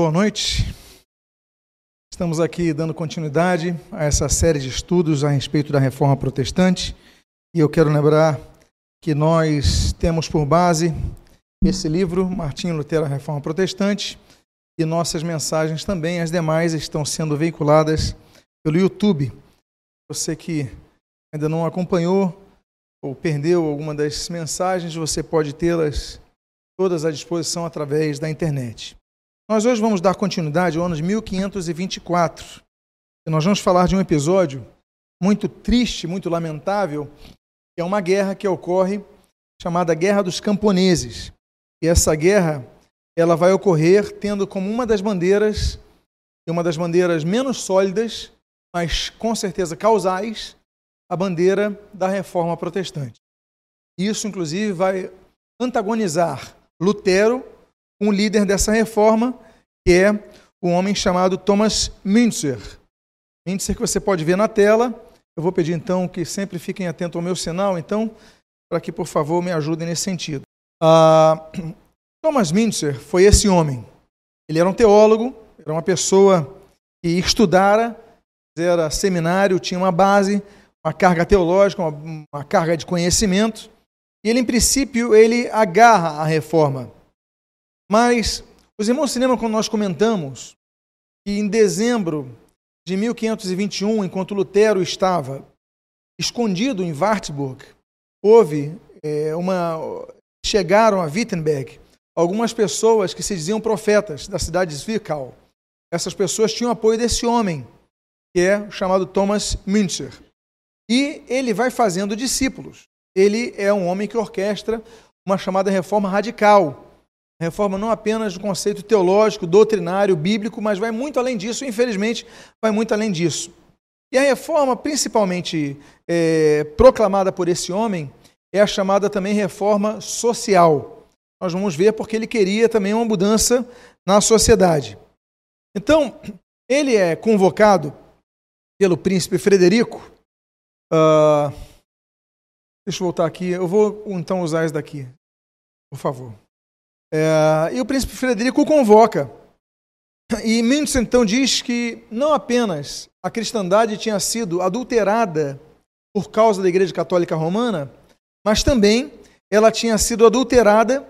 Boa noite. Estamos aqui dando continuidade a essa série de estudos a respeito da reforma protestante e eu quero lembrar que nós temos por base esse livro, Martinho Lutero, a Reforma Protestante, e nossas mensagens também, as demais, estão sendo veiculadas pelo YouTube. Você que ainda não acompanhou ou perdeu alguma das mensagens, você pode tê-las todas à disposição através da internet. Nós hoje vamos dar continuidade ao ano de 1524. E nós vamos falar de um episódio muito triste, muito lamentável, que é uma guerra que ocorre chamada Guerra dos Camponeses. E essa guerra, ela vai ocorrer tendo como uma das bandeiras, e uma das bandeiras menos sólidas, mas com certeza causais, a bandeira da reforma protestante. Isso, inclusive, vai antagonizar Lutero um líder dessa reforma, que é um homem chamado Thomas Müntzer. Müntzer que você pode ver na tela. Eu vou pedir então que sempre fiquem atentos ao meu sinal, então, para que por favor me ajudem nesse sentido. Uh, Thomas Müntzer foi esse homem. Ele era um teólogo, era uma pessoa que estudara, era seminário, tinha uma base, uma carga teológica, uma, uma carga de conhecimento. E ele, em princípio, ele agarra a reforma. Mas os irmãos se lembram quando nós comentamos que em dezembro de 1521, enquanto Lutero estava escondido em Wartburg, houve é, uma. chegaram a Wittenberg algumas pessoas que se diziam profetas da cidade de Zwickau. Essas pessoas tinham apoio desse homem, que é chamado Thomas Münzer. E ele vai fazendo discípulos. Ele é um homem que orquestra uma chamada reforma radical, Reforma não apenas do conceito teológico, doutrinário, bíblico, mas vai muito além disso, infelizmente, vai muito além disso. E a reforma, principalmente é, proclamada por esse homem, é a chamada também reforma social. Nós vamos ver porque ele queria também uma mudança na sociedade. Então, ele é convocado pelo príncipe Frederico. Uh, deixa eu voltar aqui. Eu vou então usar isso daqui, por favor. É, e o príncipe Frederico o convoca. E Mendes então diz que não apenas a cristandade tinha sido adulterada por causa da Igreja Católica Romana, mas também ela tinha sido adulterada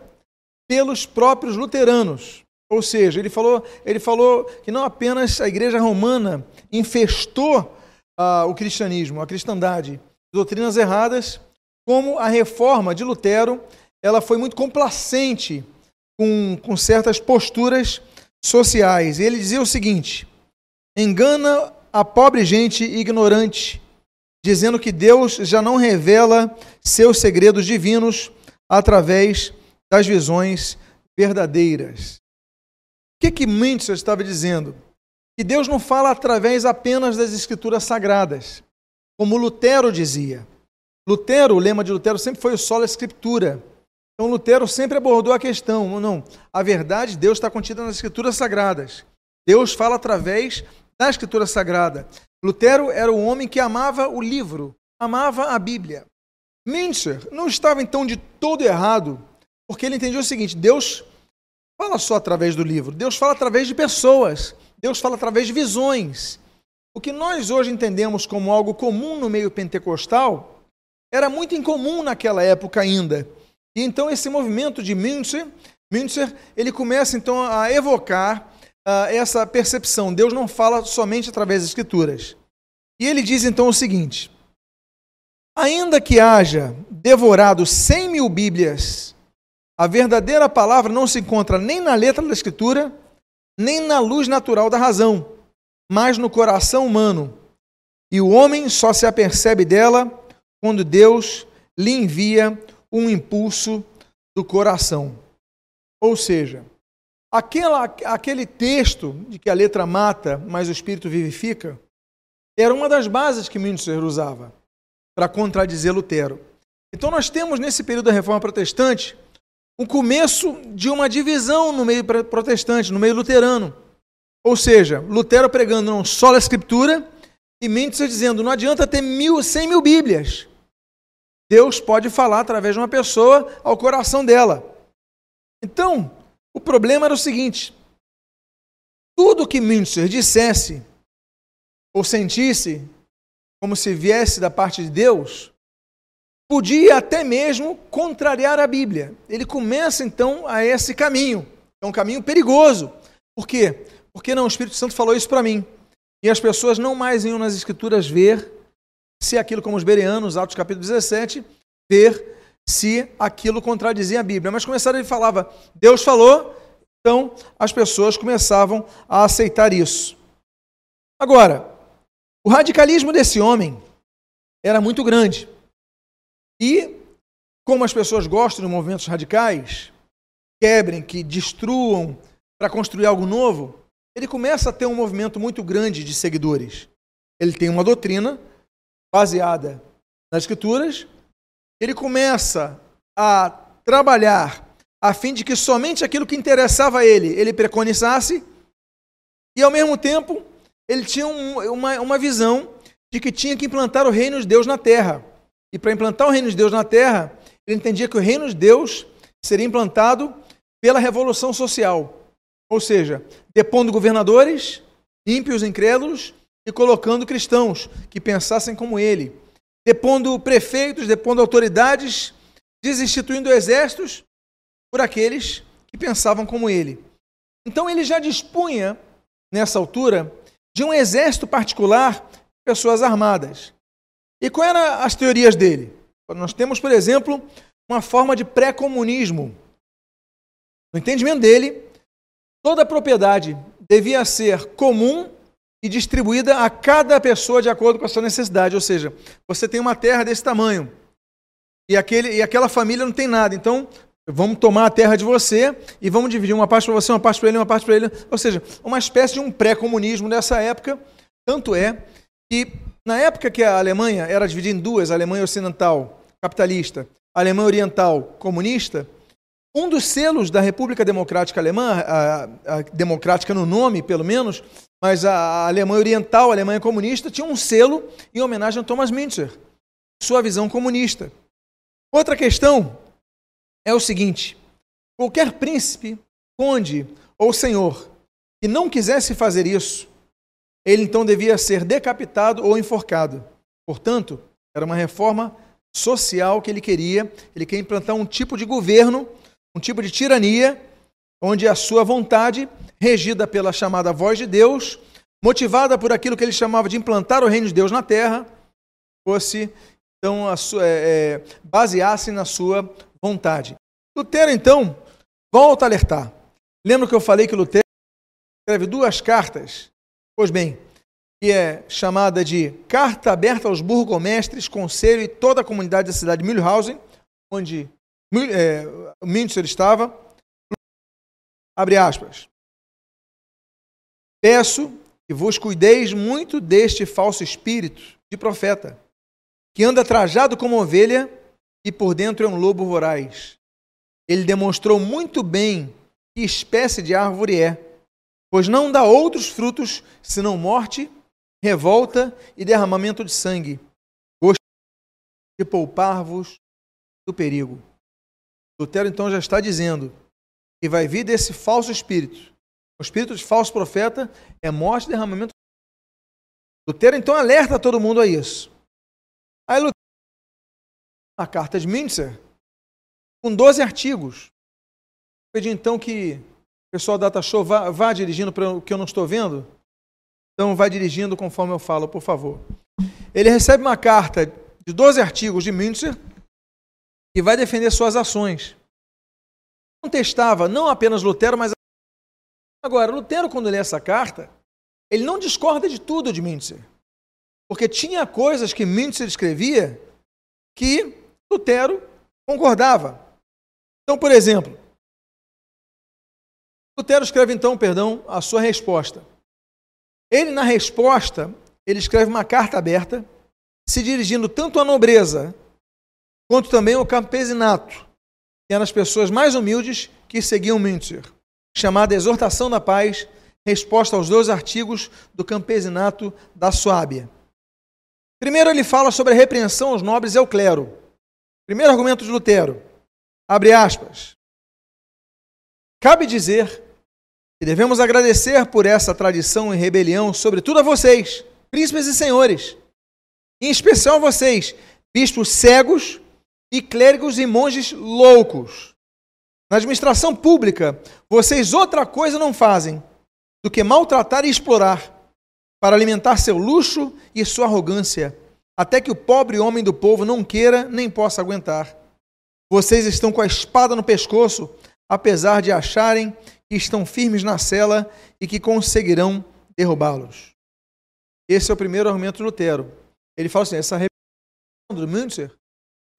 pelos próprios luteranos. Ou seja, ele falou, ele falou que não apenas a Igreja Romana infestou uh, o cristianismo, a cristandade, doutrinas erradas, como a reforma de Lutero, ela foi muito complacente com, com certas posturas sociais. Ele dizia o seguinte: engana a pobre gente ignorante, dizendo que Deus já não revela seus segredos divinos através das visões verdadeiras. O que que Mintzer estava dizendo? Que Deus não fala através apenas das escrituras sagradas, como Lutero dizia. Lutero, o lema de Lutero sempre foi o sola escritura. Então Lutero sempre abordou a questão, não, a verdade de Deus está contida nas escrituras sagradas. Deus fala através da escritura sagrada. Lutero era um homem que amava o livro, amava a Bíblia. Mintzer não estava então de todo errado, porque ele entendia o seguinte: Deus fala só através do livro, Deus fala através de pessoas, Deus fala através de visões. O que nós hoje entendemos como algo comum no meio pentecostal era muito incomum naquela época ainda. E então esse movimento de Münzer, Münzer ele começa então a evocar uh, essa percepção. Deus não fala somente através das escrituras. E ele diz então o seguinte: ainda que haja devorado cem mil Bíblias, a verdadeira palavra não se encontra nem na letra da escritura, nem na luz natural da razão, mas no coração humano. E o homem só se apercebe dela quando Deus lhe envia um impulso do coração. Ou seja, aquela, aquele texto de que a letra mata, mas o espírito vivifica, era uma das bases que Münzer usava para contradizer Lutero. Então nós temos nesse período da Reforma Protestante o começo de uma divisão no meio protestante, no meio luterano. Ou seja, Lutero pregando não só a Escritura e Münzer dizendo não adianta ter mil, cem mil Bíblias. Deus pode falar através de uma pessoa ao coração dela. Então, o problema era o seguinte: tudo que Münzer dissesse ou sentisse como se viesse da parte de Deus, podia até mesmo contrariar a Bíblia. Ele começa então a esse caminho. É um caminho perigoso. Por quê? Porque não, o Espírito Santo falou isso para mim. E as pessoas não mais iam nas Escrituras ver se aquilo, como os bereanos, Atos capítulo 17, ver se aquilo contradizia a Bíblia. Mas começaram, ele falava, Deus falou, então as pessoas começavam a aceitar isso. Agora, o radicalismo desse homem era muito grande. E, como as pessoas gostam de movimentos radicais, quebrem, que destruam para construir algo novo, ele começa a ter um movimento muito grande de seguidores. Ele tem uma doutrina baseada nas Escrituras, ele começa a trabalhar a fim de que somente aquilo que interessava a ele, ele preconizasse, e ao mesmo tempo ele tinha um, uma, uma visão de que tinha que implantar o reino de Deus na terra. E para implantar o reino de Deus na terra, ele entendia que o reino de Deus seria implantado pela revolução social. Ou seja, depondo governadores, ímpios incrédulos e colocando cristãos que pensassem como ele. Depondo prefeitos, depondo autoridades, desinstituindo exércitos por aqueles que pensavam como ele. Então ele já dispunha, nessa altura, de um exército particular, pessoas armadas. E quais eram as teorias dele? Nós temos, por exemplo, uma forma de pré-comunismo. No entendimento dele, toda propriedade devia ser comum e distribuída a cada pessoa de acordo com a sua necessidade. Ou seja, você tem uma terra desse tamanho e, aquele, e aquela família não tem nada. Então, vamos tomar a terra de você e vamos dividir uma parte para você, uma parte para ele, uma parte para ele. Ou seja, uma espécie de um pré-comunismo nessa época. Tanto é que, na época que a Alemanha era dividida em duas, a Alemanha Ocidental capitalista, a Alemanha Oriental comunista, um dos selos da República Democrática Alemã, a, a democrática no nome, pelo menos, mas a Alemanha Oriental, a Alemanha comunista, tinha um selo em homenagem a Thomas Münzer, sua visão comunista. Outra questão é o seguinte: qualquer príncipe, conde ou senhor que não quisesse fazer isso, ele então devia ser decapitado ou enforcado. Portanto, era uma reforma social que ele queria, ele queria implantar um tipo de governo um tipo de tirania, onde a sua vontade, regida pela chamada voz de Deus, motivada por aquilo que ele chamava de implantar o reino de Deus na terra, fosse, então, sua, é, é, baseasse na sua vontade. Lutero, então, volta a alertar. Lembra que eu falei que Lutero escreve duas cartas? Pois bem, que é chamada de Carta Aberta aos Burgomestres, Conselho e toda a comunidade da cidade de Mühlhausen, onde é, Münster estava, abre aspas, peço que vos cuideis muito deste falso espírito de profeta, que anda trajado como ovelha e por dentro é um lobo voraz. Ele demonstrou muito bem que espécie de árvore é, pois não dá outros frutos senão morte, revolta e derramamento de sangue. Gosto de poupar-vos do perigo. Lutero então já está dizendo que vai vir desse falso espírito. O espírito de falso profeta é morte e derramamento. Lutero então alerta todo mundo a isso. Aí Lutero, a carta de Münzer, com 12 artigos. Vou pedir então que o pessoal da Data Show vá, vá dirigindo para o que eu não estou vendo. Então vai dirigindo conforme eu falo, por favor. Ele recebe uma carta de 12 artigos de Münzer, e vai defender suas ações. Contestava não apenas Lutero, mas. Agora, Lutero, quando lê essa carta, ele não discorda de tudo de Mintzer. Porque tinha coisas que Mintzer escrevia que Lutero concordava. Então, por exemplo, Lutero escreve então, perdão, a sua resposta. Ele, na resposta, ele escreve uma carta aberta, se dirigindo tanto à nobreza quanto também o campesinato, que eram as pessoas mais humildes que seguiam Münzer, chamada Exortação da Paz, resposta aos dois artigos do campesinato da Suábia. Primeiro ele fala sobre a repreensão aos nobres e ao clero. Primeiro argumento de Lutero. Abre aspas. Cabe dizer E devemos agradecer por essa tradição e rebelião, sobretudo a vocês, príncipes e senhores, em especial a vocês, bispos cegos e clérigos e monges loucos. Na administração pública, vocês outra coisa não fazem do que maltratar e explorar para alimentar seu luxo e sua arrogância, até que o pobre homem do povo não queira nem possa aguentar. Vocês estão com a espada no pescoço, apesar de acharem que estão firmes na cela e que conseguirão derrubá-los. Esse é o primeiro argumento de Lutero. Ele fala assim: essa rebelião do Münzer,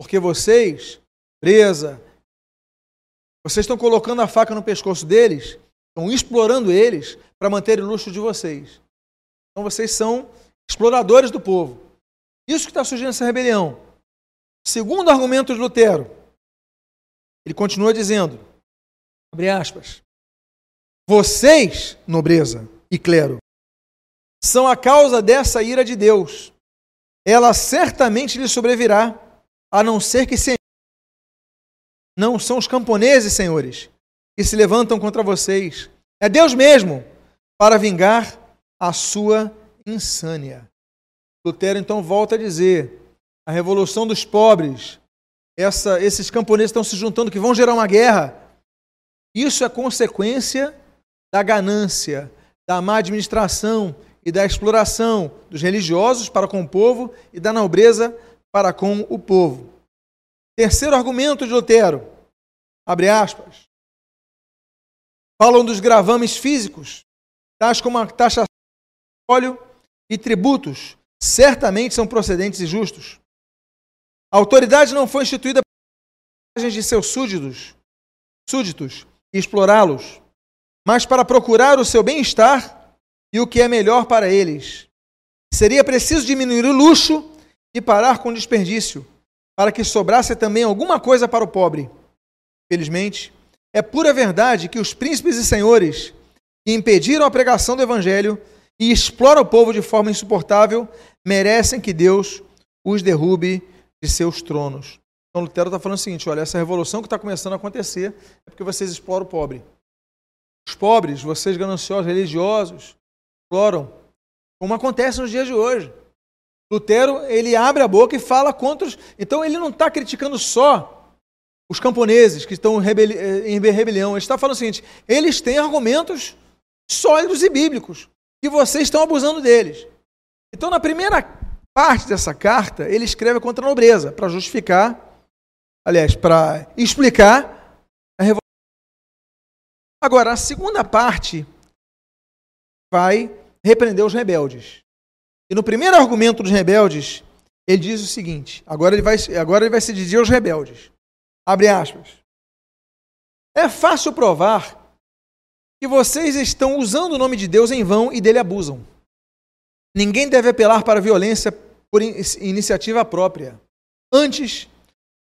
porque vocês, presa, vocês estão colocando a faca no pescoço deles, estão explorando eles para manter o luxo de vocês. Então vocês são exploradores do povo. Isso que está surgindo essa rebelião. Segundo argumento de Lutero, ele continua dizendo, abre aspas, vocês, nobreza e clero, são a causa dessa ira de Deus. Ela certamente lhe sobrevirá, a não ser que se não são os camponeses, senhores, que se levantam contra vocês. É Deus mesmo para vingar a sua insânia. Lutero então volta a dizer: a revolução dos pobres, essa, esses camponeses estão se juntando que vão gerar uma guerra. Isso é consequência da ganância, da má administração e da exploração dos religiosos para com o povo e da nobreza para com o povo. Terceiro argumento de Lutero, abre aspas, falam dos gravames físicos, tais como a taxa óleo e tributos certamente são procedentes e justos. A autoridade não foi instituída para de seus súditos, súditos e explorá-los, mas para procurar o seu bem-estar e o que é melhor para eles. Seria preciso diminuir o luxo e parar com o desperdício, para que sobrasse também alguma coisa para o pobre. Felizmente, é pura verdade que os príncipes e senhores que impediram a pregação do evangelho e explora o povo de forma insuportável, merecem que Deus os derrube de seus tronos. Então Lutero está falando o seguinte: olha, essa revolução que está começando a acontecer é porque vocês exploram o pobre. Os pobres, vocês gananciosos, religiosos, exploram, como acontece nos dias de hoje. Lutero, ele abre a boca e fala contra os. Então ele não está criticando só os camponeses que estão em rebelião. Ele está falando o seguinte: eles têm argumentos sólidos e bíblicos que vocês estão abusando deles. Então, na primeira parte dessa carta, ele escreve contra a nobreza, para justificar, aliás, para explicar a revolução. Agora, a segunda parte vai repreender os rebeldes. E no primeiro argumento dos rebeldes, ele diz o seguinte: agora ele vai, agora ele vai se dirigir aos rebeldes. Abre aspas. É fácil provar que vocês estão usando o nome de Deus em vão e dele abusam. Ninguém deve apelar para a violência por iniciativa própria. Antes,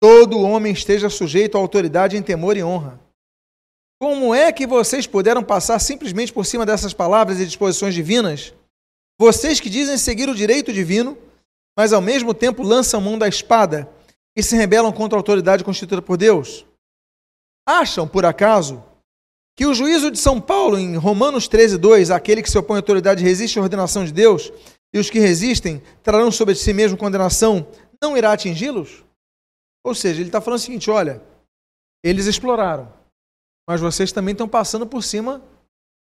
todo homem esteja sujeito à autoridade em temor e honra. Como é que vocês puderam passar simplesmente por cima dessas palavras e disposições divinas? Vocês que dizem seguir o direito divino, mas ao mesmo tempo lançam mão da espada e se rebelam contra a autoridade constituída por Deus? Acham, por acaso, que o juízo de São Paulo, em Romanos 13, 2, aquele que se opõe à autoridade resiste à ordenação de Deus, e os que resistem trarão sobre si mesmo condenação, não irá atingi-los? Ou seja, ele está falando o seguinte: olha, eles exploraram, mas vocês também estão passando por cima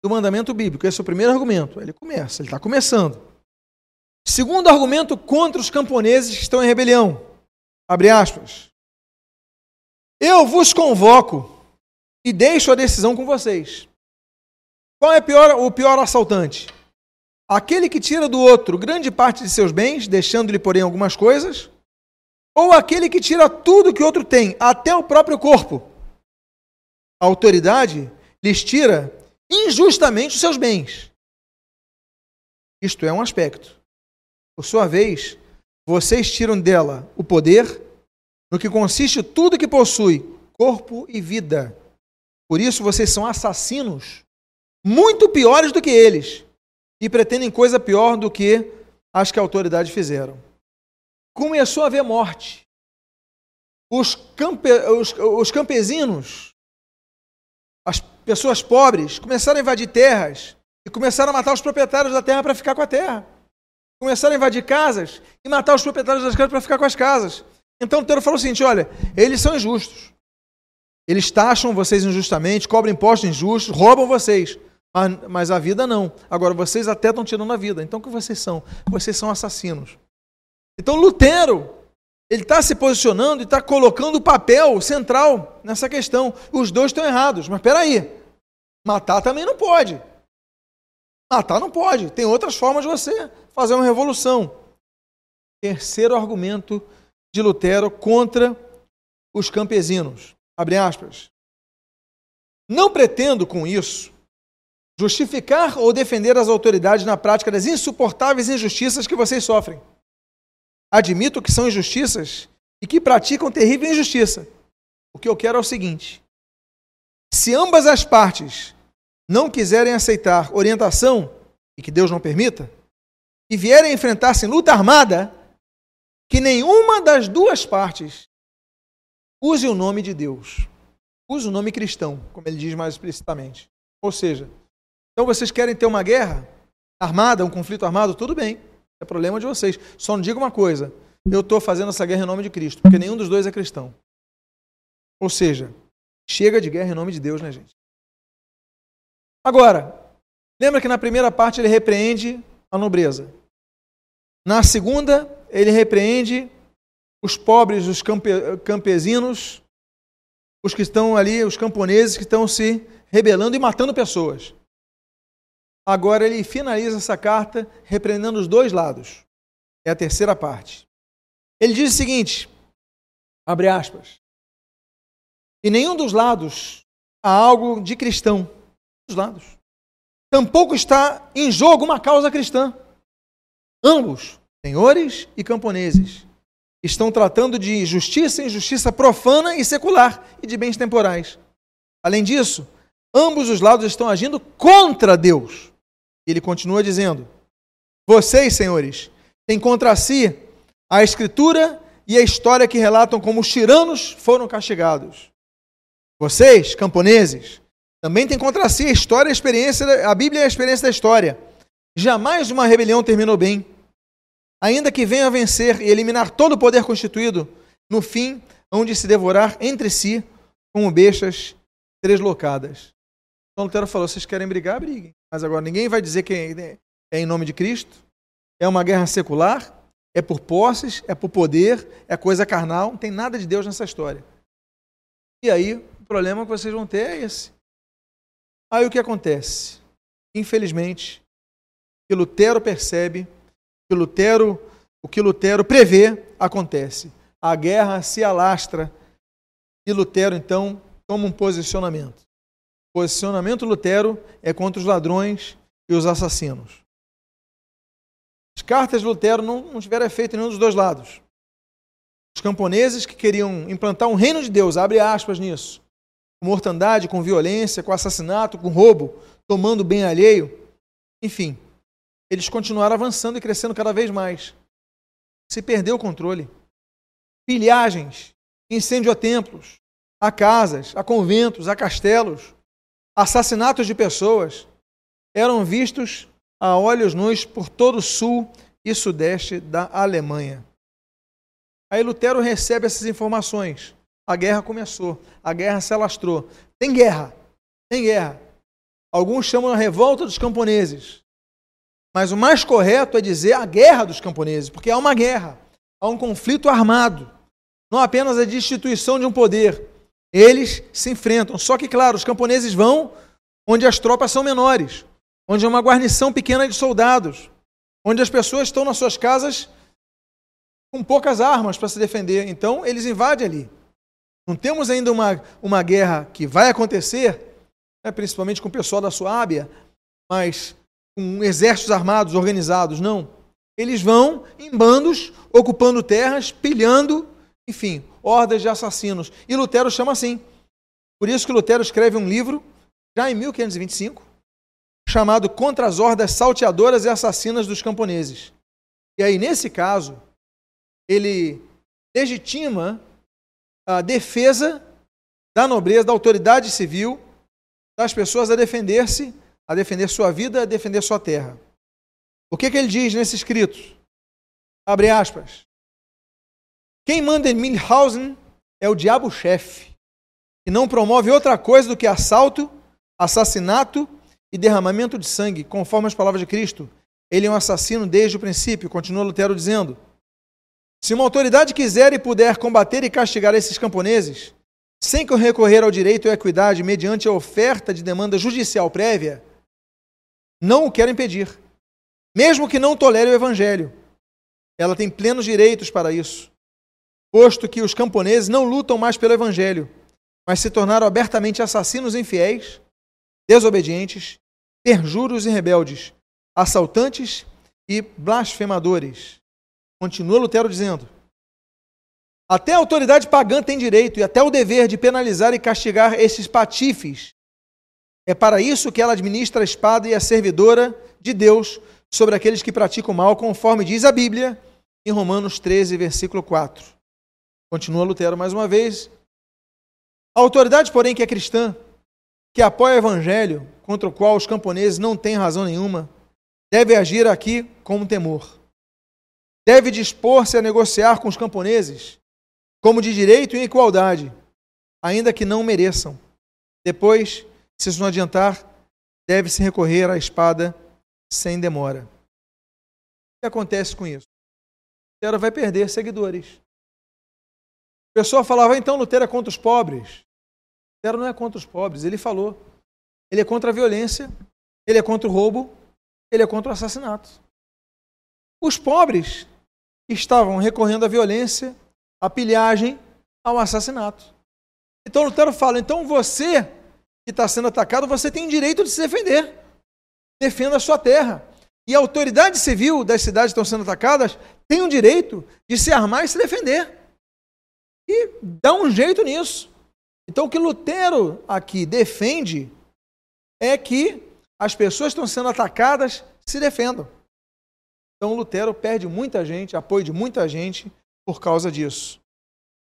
do mandamento bíblico. Esse é o primeiro argumento. Ele começa, ele está começando. Segundo argumento contra os camponeses que estão em rebelião. Abre aspas. Eu vos convoco e deixo a decisão com vocês. Qual é pior, o pior assaltante? Aquele que tira do outro grande parte de seus bens, deixando-lhe, porém, algumas coisas? Ou aquele que tira tudo que o outro tem, até o próprio corpo? A autoridade lhes tira injustamente os seus bens. Isto é um aspecto. Por sua vez, vocês tiram dela o poder, no que consiste tudo que possui, corpo e vida. Por isso vocês são assassinos muito piores do que eles e pretendem coisa pior do que as que a autoridade fizeram. Começou a haver morte. Os, campe, os, os campesinos, as pessoas pobres, começaram a invadir terras e começaram a matar os proprietários da terra para ficar com a terra. Começaram a invadir casas e matar os proprietários das casas para ficar com as casas. Então Lutero falou o seguinte: olha, eles são injustos. Eles taxam vocês injustamente, cobram impostos injustos, roubam vocês. Mas, mas a vida não. Agora, vocês até estão tirando a vida. Então o que vocês são? Vocês são assassinos. Então Lutero, ele está se posicionando e está colocando o papel central nessa questão. Os dois estão errados. Mas espera aí. Matar também não pode. Matar não pode. Tem outras formas de você fazer uma revolução. Terceiro argumento de Lutero contra os campesinos. Abre aspas. Não pretendo com isso justificar ou defender as autoridades na prática das insuportáveis injustiças que vocês sofrem. Admito que são injustiças e que praticam terrível injustiça. O que eu quero é o seguinte: se ambas as partes não quiserem aceitar orientação, e que Deus não permita, e vierem enfrentar-se em luta armada, que nenhuma das duas partes use o nome de Deus. Use o nome cristão, como ele diz mais explicitamente. Ou seja, então vocês querem ter uma guerra armada, um conflito armado? Tudo bem, é problema de vocês. Só não diga uma coisa: eu estou fazendo essa guerra em nome de Cristo, porque nenhum dos dois é cristão. Ou seja, chega de guerra em nome de Deus, né, gente? Agora, lembra que na primeira parte ele repreende a nobreza. Na segunda, ele repreende os pobres, os campe campesinos, os que estão ali, os camponeses que estão se rebelando e matando pessoas. Agora ele finaliza essa carta repreendendo os dois lados. É a terceira parte. Ele diz o seguinte: abre aspas. E nenhum dos lados há algo de cristão dos lados. Tampouco está em jogo uma causa cristã. Ambos, senhores e camponeses, estão tratando de justiça, injustiça profana e secular e de bens temporais. Além disso, ambos os lados estão agindo contra Deus. Ele continua dizendo: Vocês, senhores, têm contra si a Escritura e a história que relatam como os tiranos foram castigados. Vocês, camponeses, também tem contra si a história, a experiência, a Bíblia é a experiência da história. Jamais uma rebelião terminou bem. Ainda que venha a vencer e eliminar todo o poder constituído, no fim, onde se devorar entre si como bestas treslocadas. Então Lutero falou: vocês querem brigar, briguem. Mas agora ninguém vai dizer que é em nome de Cristo. É uma guerra secular, é por posses, é por poder, é coisa carnal, não tem nada de Deus nessa história. E aí, o problema que vocês vão ter é esse. Aí o que acontece? Infelizmente, o que Lutero percebe, o que Lutero, o que Lutero prevê, acontece. A guerra se alastra e Lutero então toma um posicionamento. O posicionamento Lutero é contra os ladrões e os assassinos. As cartas de Lutero não, não tiveram efeito em nenhum dos dois lados. Os camponeses que queriam implantar um reino de Deus, abre aspas nisso, com mortandade, com violência, com assassinato, com roubo, tomando bem alheio. Enfim, eles continuaram avançando e crescendo cada vez mais. Se perdeu o controle. Pilhagens, incêndio a templos, a casas, a conventos, a castelos, assassinatos de pessoas eram vistos a olhos nus por todo o sul e sudeste da Alemanha. Aí Lutero recebe essas informações. A guerra começou, a guerra se alastrou. Tem guerra, tem guerra. Alguns chamam a revolta dos camponeses. Mas o mais correto é dizer a guerra dos camponeses, porque há uma guerra, há um conflito armado. Não apenas a destituição de um poder. Eles se enfrentam. Só que, claro, os camponeses vão onde as tropas são menores, onde é uma guarnição pequena de soldados, onde as pessoas estão nas suas casas com poucas armas para se defender. Então, eles invadem ali. Não temos ainda uma, uma guerra que vai acontecer, né, principalmente com o pessoal da Suábia, mas com exércitos armados organizados, não. Eles vão em bandos, ocupando terras, pilhando, enfim, hordas de assassinos. E Lutero chama assim. Por isso que Lutero escreve um livro, já em 1525, chamado Contra as Hordas Salteadoras e Assassinas dos Camponeses. E aí, nesse caso, ele legitima a defesa da nobreza, da autoridade civil, das pessoas a defender-se, a defender sua vida, a defender sua terra. O que, que ele diz nesse escrito? Abre aspas. Quem manda em Milhausen é o diabo-chefe, que não promove outra coisa do que assalto, assassinato e derramamento de sangue, conforme as palavras de Cristo. Ele é um assassino desde o princípio, continua Lutero dizendo. Se uma autoridade quiser e puder combater e castigar esses camponeses, sem recorrer ao direito e equidade mediante a oferta de demanda judicial prévia, não o quero impedir, mesmo que não tolere o evangelho. Ela tem plenos direitos para isso, posto que os camponeses não lutam mais pelo evangelho, mas se tornaram abertamente assassinos infiéis, desobedientes, perjuros e rebeldes, assaltantes e blasfemadores. Continua Lutero dizendo: até a autoridade pagã tem direito e até o dever de penalizar e castigar esses patifes. É para isso que ela administra a espada e a servidora de Deus sobre aqueles que praticam mal, conforme diz a Bíblia em Romanos 13, versículo 4. Continua Lutero mais uma vez. A autoridade, porém, que é cristã, que apoia o evangelho, contra o qual os camponeses não têm razão nenhuma, deve agir aqui com temor. Deve dispor-se a negociar com os camponeses como de direito e igualdade, ainda que não mereçam. Depois, se isso não adiantar, deve-se recorrer à espada sem demora. O que acontece com isso? Lutero vai perder seguidores. O pessoal falava, então Lutero é contra os pobres. Lutero não é contra os pobres, ele falou. Ele é contra a violência, ele é contra o roubo, ele é contra o assassinato. Os pobres estavam recorrendo à violência a pilhagem ao assassinato. Então Lutero fala: então você que está sendo atacado, você tem direito de se defender. Defenda a sua terra. E a autoridade civil das cidades que estão sendo atacadas tem o direito de se armar e se defender. E dá um jeito nisso. Então o que Lutero aqui defende é que as pessoas que estão sendo atacadas se defendam. Então Lutero perde muita gente, apoio de muita gente, por causa disso.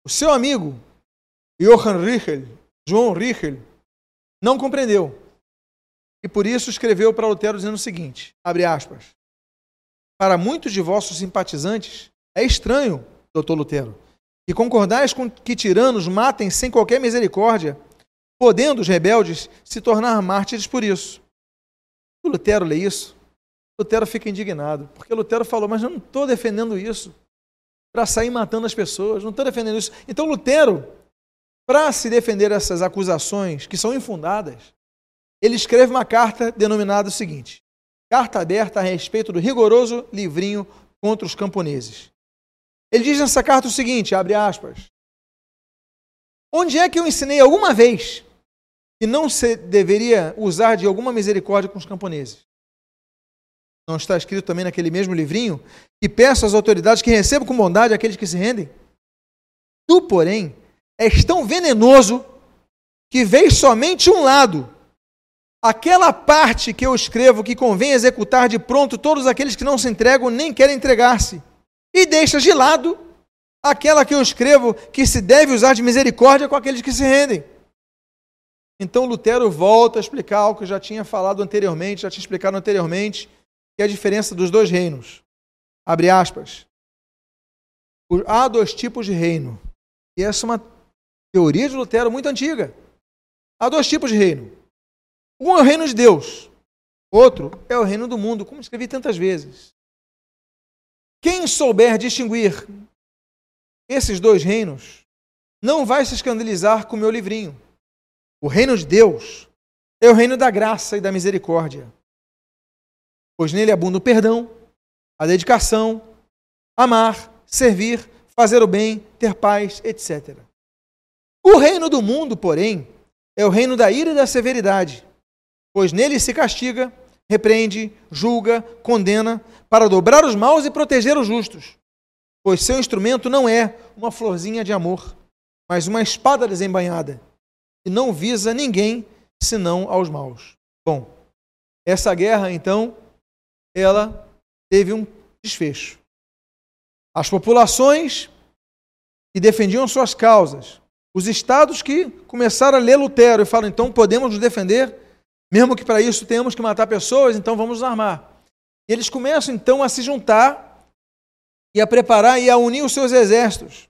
O seu amigo, Johann Richel, João Richel, não compreendeu. E por isso escreveu para Lutero dizendo o seguinte: abre aspas. Para muitos de vossos simpatizantes, é estranho, doutor Lutero, que concordais com que tiranos matem sem qualquer misericórdia, podendo os rebeldes se tornar mártires por isso. O Lutero lê isso, Lutero fica indignado, porque Lutero falou, mas eu não estou defendendo isso para sair matando as pessoas. Não estou defendendo isso. Então, Lutero, para se defender dessas acusações que são infundadas, ele escreve uma carta denominada o seguinte: Carta aberta a respeito do rigoroso livrinho contra os camponeses. Ele diz nessa carta o seguinte: abre aspas. Onde é que eu ensinei alguma vez que não se deveria usar de alguma misericórdia com os camponeses? Não está escrito também naquele mesmo livrinho? E peço às autoridades que recebam com bondade aqueles que se rendem? Tu, porém, és tão venenoso que vês somente um lado. Aquela parte que eu escrevo que convém executar de pronto todos aqueles que não se entregam nem querem entregar-se. E deixas de lado aquela que eu escrevo que se deve usar de misericórdia com aqueles que se rendem. Então Lutero volta a explicar algo que eu já tinha falado anteriormente, já tinha explicado anteriormente, que é a diferença dos dois reinos. Abre aspas. Há dois tipos de reino. E essa é uma teoria de Lutero muito antiga. Há dois tipos de reino. Um é o reino de Deus. Outro é o reino do mundo, como escrevi tantas vezes. Quem souber distinguir esses dois reinos não vai se escandalizar com o meu livrinho. O reino de Deus é o reino da graça e da misericórdia pois nele abunda o perdão, a dedicação, amar, servir, fazer o bem, ter paz, etc. O reino do mundo, porém, é o reino da ira e da severidade, pois nele se castiga, repreende, julga, condena, para dobrar os maus e proteger os justos, pois seu instrumento não é uma florzinha de amor, mas uma espada desembainhada, e não visa ninguém senão aos maus. Bom, essa guerra, então, ela teve um desfecho. As populações que defendiam suas causas os estados que começaram a ler Lutero e falam, então podemos nos defender, mesmo que para isso tenhamos que matar pessoas, então vamos nos armar. E eles começam então a se juntar e a preparar e a unir os seus exércitos.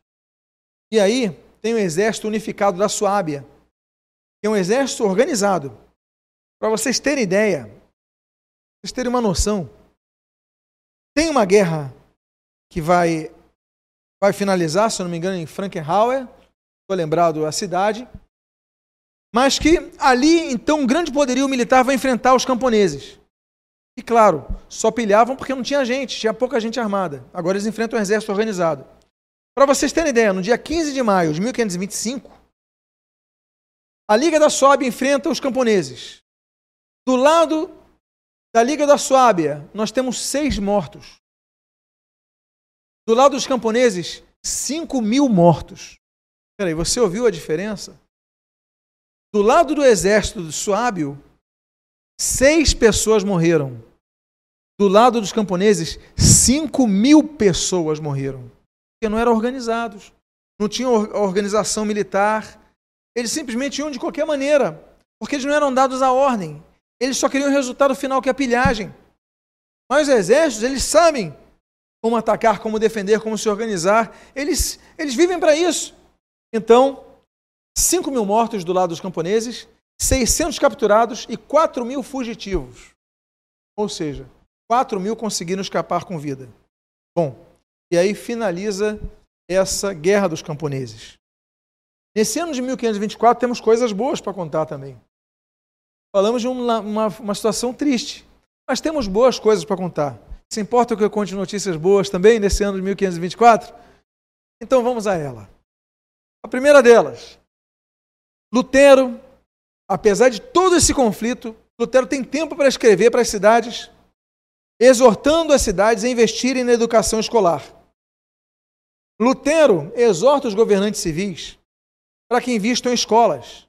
E aí tem o exército unificado da Suábia, que é um exército organizado. Para vocês terem ideia, vocês terem uma noção, tem uma guerra que vai, vai finalizar, se eu não me engano, em Frankenhauer, estou lembrado a cidade, mas que ali, então, um grande poderio militar vai enfrentar os camponeses. E claro, só pilhavam porque não tinha gente, tinha pouca gente armada. Agora eles enfrentam um exército organizado. Para vocês terem ideia, no dia 15 de maio de 1525, a Liga da Suábia enfrenta os camponeses. Do lado da Liga da Suábia, nós temos seis mortos. Do lado dos camponeses, cinco mil mortos. Peraí, você ouviu a diferença? Do lado do exército do Suábio, seis pessoas morreram. Do lado dos camponeses, cinco mil pessoas morreram. Porque não eram organizados, não tinham organização militar. Eles simplesmente iam de qualquer maneira, porque eles não eram dados à ordem. Eles só queriam o resultado final, que é a pilhagem. Mas os exércitos, eles sabem como atacar, como defender, como se organizar. Eles, eles vivem para isso. Então, 5 mil mortos do lado dos camponeses, 600 capturados e 4 mil fugitivos. Ou seja, 4 mil conseguiram escapar com vida. Bom, e aí finaliza essa guerra dos camponeses. Nesse ano de 1524 temos coisas boas para contar também. Falamos de uma, uma, uma situação triste, mas temos boas coisas para contar. Se importa que eu conte notícias boas também nesse ano de 1524? Então vamos a ela. A primeira delas, Lutero, apesar de todo esse conflito, Lutero tem tempo para escrever para as cidades, exortando as cidades a investirem na educação escolar. Lutero exorta os governantes civis para que invistam em escolas,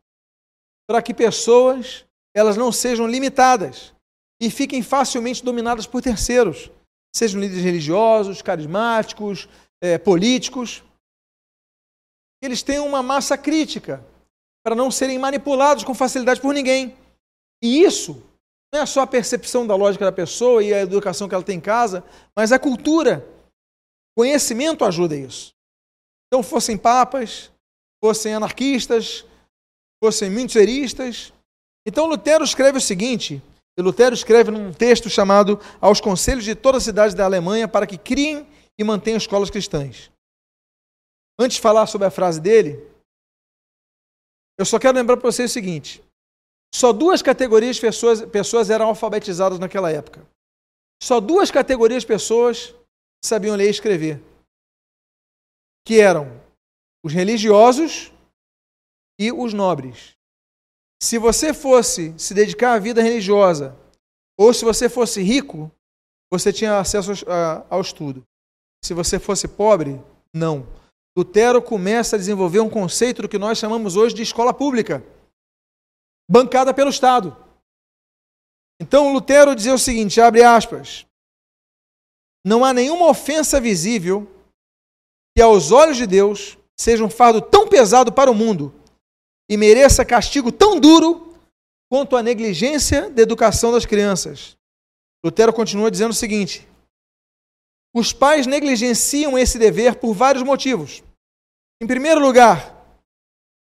para que pessoas elas não sejam limitadas e fiquem facilmente dominadas por terceiros, sejam líderes religiosos, carismáticos, é, políticos. Eles tenham uma massa crítica para não serem manipulados com facilidade por ninguém. E isso não é só a percepção da lógica da pessoa e a educação que ela tem em casa, mas a cultura. Conhecimento ajuda isso. Então, fossem papas, fossem anarquistas, fossem minteiristas, então Lutero escreve o seguinte: Lutero escreve num texto chamado Aos Conselhos de todas as cidades da Alemanha para que criem e mantenham escolas cristãs. Antes de falar sobre a frase dele, eu só quero lembrar para vocês o seguinte: só duas categorias de pessoas, pessoas eram alfabetizadas naquela época. Só duas categorias de pessoas sabiam ler e escrever, que eram os religiosos e os nobres. Se você fosse se dedicar à vida religiosa, ou se você fosse rico, você tinha acesso ao estudo. Se você fosse pobre, não. Lutero começa a desenvolver um conceito do que nós chamamos hoje de escola pública, bancada pelo Estado. Então Lutero dizia o seguinte, abre aspas, não há nenhuma ofensa visível que aos olhos de Deus seja um fardo tão pesado para o mundo e mereça castigo tão duro quanto a negligência da educação das crianças. Lutero continua dizendo o seguinte: os pais negligenciam esse dever por vários motivos. Em primeiro lugar,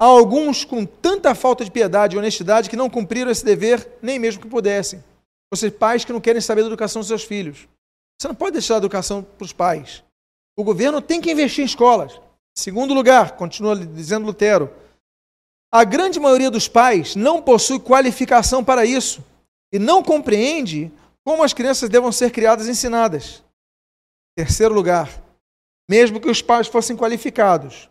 há alguns com tanta falta de piedade e honestidade que não cumpriram esse dever nem mesmo que pudessem. Seja, pais que não querem saber da educação dos seus filhos. Você não pode deixar a educação para os pais. O governo tem que investir em escolas. Em segundo lugar, continua dizendo Lutero, a grande maioria dos pais não possui qualificação para isso e não compreende como as crianças devam ser criadas e ensinadas. Terceiro lugar, mesmo que os pais fossem qualificados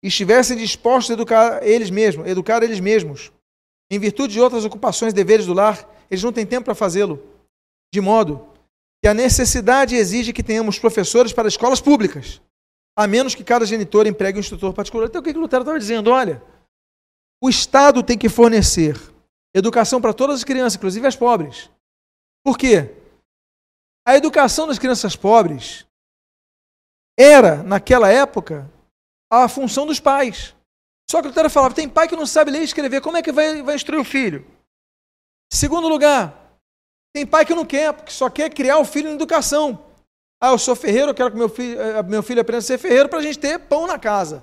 e estivessem dispostos a educar eles mesmos, educar eles mesmos, em virtude de outras ocupações e deveres do lar, eles não têm tempo para fazê-lo. De modo que a necessidade exige que tenhamos professores para escolas públicas, a menos que cada genitor empregue um instrutor particular. Então o que, que Lutero estava dizendo? Olha, o Estado tem que fornecer educação para todas as crianças, inclusive as pobres. Por quê? A educação das crianças pobres era, naquela época, a função dos pais. Só que Lutero falava: tem pai que não sabe ler e escrever, como é que vai, vai instruir o filho? Segundo lugar, tem pai que não quer, porque só quer criar o filho em educação. Ah, eu sou ferreiro, eu quero que meu filho, eh, meu filho aprenda a ser ferreiro para a gente ter pão na casa.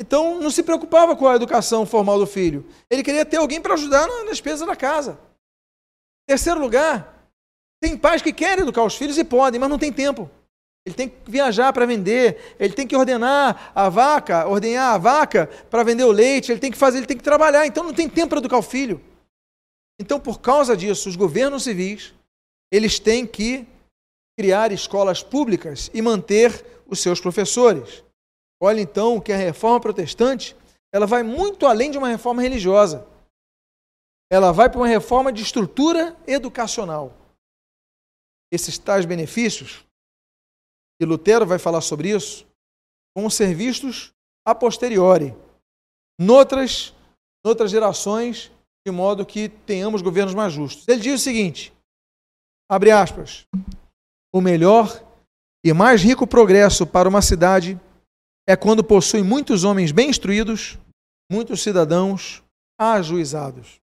Então não se preocupava com a educação formal do filho. Ele queria ter alguém para ajudar na despesa da casa. Terceiro lugar, tem pais que querem educar os filhos e podem, mas não tem tempo. Ele tem que viajar para vender, ele tem que ordenar a vaca, ordenhar a vaca para vender o leite, ele tem que fazer, ele tem que trabalhar, então não tem tempo para educar o filho. Então, por causa disso, os governos civis, eles têm que criar escolas públicas e manter os seus professores. Olha então que a reforma protestante, ela vai muito além de uma reforma religiosa. Ela vai para uma reforma de estrutura educacional. Esses tais benefícios, e Lutero vai falar sobre isso, vão ser vistos a posteriori, noutras, noutras gerações, de modo que tenhamos governos mais justos. Ele diz o seguinte: abre aspas, o melhor e mais rico progresso para uma cidade é quando possui muitos homens bem instruídos, muitos cidadãos ajuizados.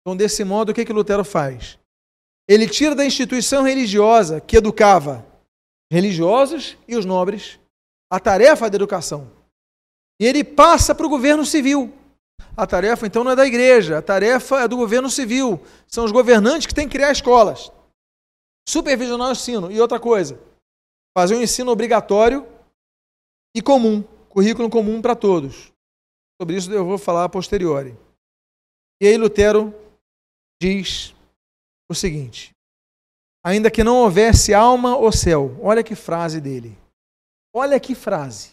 Então, desse modo, o que, que Lutero faz? Ele tira da instituição religiosa que educava religiosos e os nobres a tarefa da educação. E ele passa para o governo civil. A tarefa, então, não é da igreja, a tarefa é do governo civil. São os governantes que têm que criar escolas supervisionar o ensino. E outra coisa, fazer um ensino obrigatório e comum, currículo comum para todos. Sobre isso eu vou falar a posteriori. E aí Lutero diz o seguinte: ainda que não houvesse alma ou céu, olha que frase dele. Olha que frase.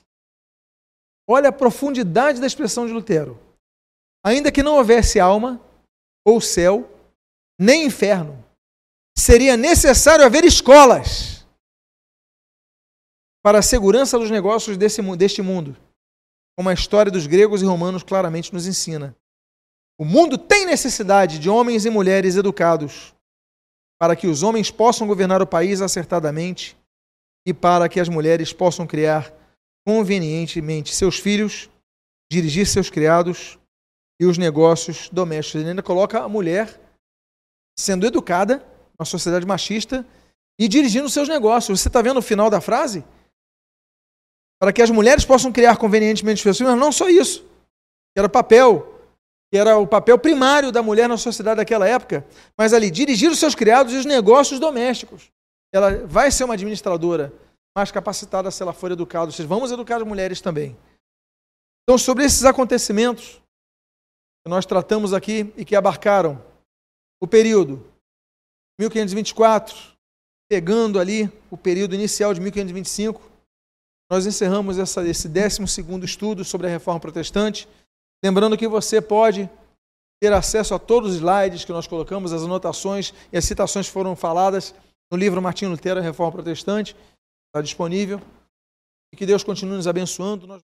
Olha a profundidade da expressão de Lutero. Ainda que não houvesse alma ou céu, nem inferno, seria necessário haver escolas para a segurança dos negócios desse, deste mundo, como a história dos gregos e romanos claramente nos ensina. O mundo tem necessidade de homens e mulheres educados para que os homens possam governar o país acertadamente e para que as mulheres possam criar convenientemente seus filhos, dirigir seus criados e os negócios domésticos. Ele ainda coloca a mulher sendo educada uma sociedade machista, e dirigindo seus negócios. Você está vendo o final da frase? Para que as mulheres possam criar convenientemente seus filhos, mas não só isso. Que era papel, que era o papel primário da mulher na sociedade daquela época, mas ali dirigir os seus criados e os negócios domésticos. Ela vai ser uma administradora mais capacitada se ela for educada. Seja, vamos educar as mulheres também. Então, sobre esses acontecimentos que nós tratamos aqui e que abarcaram o período 1524, pegando ali o período inicial de 1525, nós encerramos essa, esse 12 estudo sobre a reforma protestante. Lembrando que você pode ter acesso a todos os slides que nós colocamos, as anotações e as citações que foram faladas no livro Martinho Lutero, a Reforma Protestante. Está disponível. E que Deus continue nos abençoando.